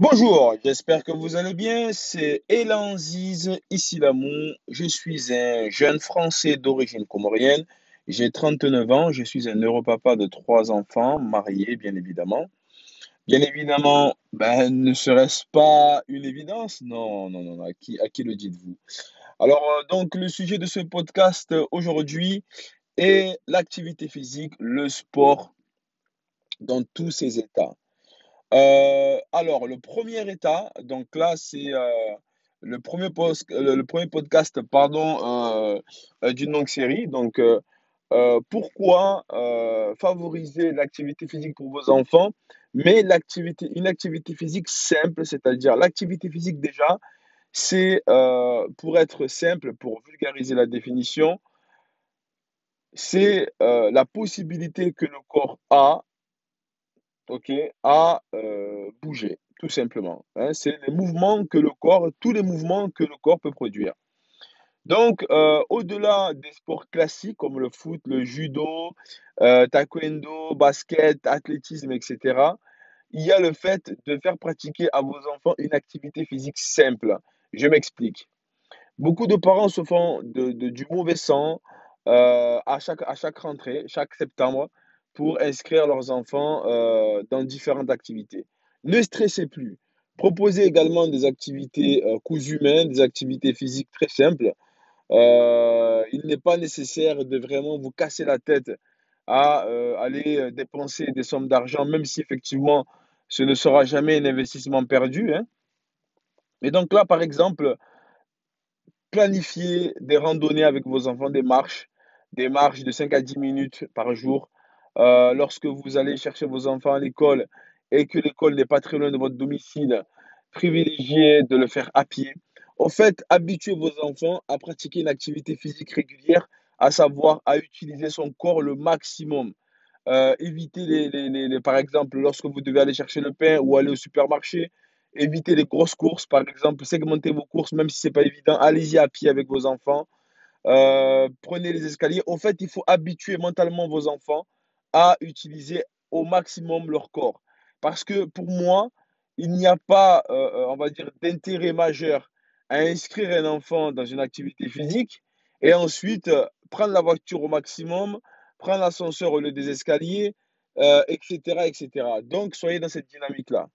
Bonjour, j'espère que vous allez bien. C'est Elan Ziz, ici Lamont. Je suis un jeune Français d'origine comorienne. J'ai 39 ans. Je suis un neuropapa de trois enfants, marié, bien évidemment. Bien évidemment, ben, ne serait-ce pas une évidence? Non, non, non, à qui, à qui le dites-vous? Alors, euh, donc, le sujet de ce podcast euh, aujourd'hui est l'activité physique, le sport dans tous ses états. Euh, alors, le premier état, donc là, c'est euh, le premier post, le, le premier podcast, pardon, euh, euh, d'une longue série. Donc, euh, euh, pourquoi euh, favoriser l'activité physique pour vos enfants, mais l'activité, une activité physique simple, c'est-à-dire l'activité physique déjà, c'est euh, pour être simple, pour vulgariser la définition, c'est euh, la possibilité que le corps a OK, à euh, bouger, tout simplement. hein. C'est les mouvements que le corps, tous les mouvements que le corps peut produire. Donc, euh, au-delà des sports classiques comme le foot, le judo, euh, taekwondo, basket, athlétisme, etc., il y a le fait de faire pratiquer à vos enfants une activité physique simple. Je m'explique. Beaucoup de parents se font du mauvais sang à chaque, à chaque rentrée, chaque septembre, pour inscrire leurs enfants euh, dans différentes activités. Ne stressez plus. Proposez également des activités euh, cousues des activités physiques très simples. Euh, il n'est pas nécessaire de vraiment vous casser la tête à euh, aller dépenser des sommes d'argent, même si effectivement ce ne sera jamais un investissement perdu, hein. Et donc là, par exemple, Planifiez des randonnées avec vos enfants, des marches, des marches de 5 à 10 minutes par jour. Euh, lorsque vous allez chercher vos enfants à l'école et que l'école n'est pas très loin de votre domicile, privilégiez de le faire à pied. En fait, habituez vos enfants à pratiquer une activité physique régulière, à savoir à utiliser son corps le maximum. Euh, évitez les, les- les- les- par exemple, lorsque vous devez aller chercher le pain ou aller au supermarché, évitez les grosses courses, par exemple, segmentez vos courses, même si c'est pas évident, allez-y à pied avec vos enfants, Euh, prenez les escaliers. En fait, il faut habituer mentalement vos enfants à utiliser au maximum leur corps. Parce que pour moi, il n'y a pas, euh, euh, on va dire, d'intérêt majeur à inscrire un enfant dans une activité physique et ensuite euh, prendre la voiture au maximum, prendre l'ascenseur au lieu des escaliers, etc., etc. Donc, soyez dans cette dynamique-là.